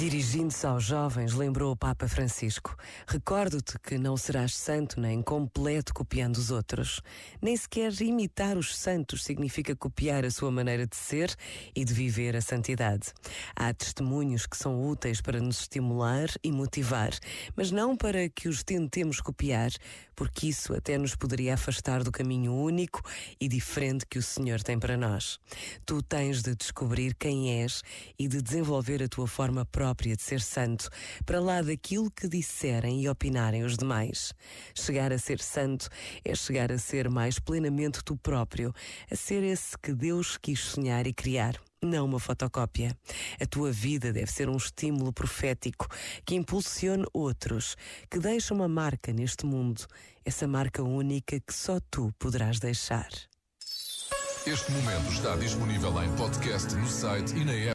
Dirigindo-se aos jovens, lembrou o Papa Francisco: Recordo-te que não serás santo nem completo copiando os outros. Nem sequer imitar os santos significa copiar a sua maneira de ser e de viver a santidade. Há testemunhos que são úteis para nos estimular e motivar, mas não para que os tentemos copiar, porque isso até nos poderia afastar do caminho único e diferente que o Senhor tem para nós. Tu tens de descobrir quem és e de desenvolver a tua forma própria própria de ser santo, para lá daquilo que disserem e opinarem os demais. Chegar a ser santo é chegar a ser mais plenamente tu próprio, a ser esse que Deus quis sonhar e criar não uma fotocópia. A tua vida deve ser um estímulo profético que impulsione outros, que deixe uma marca neste mundo, essa marca única que só tu poderás deixar. Este momento está disponível em podcast no site e na app.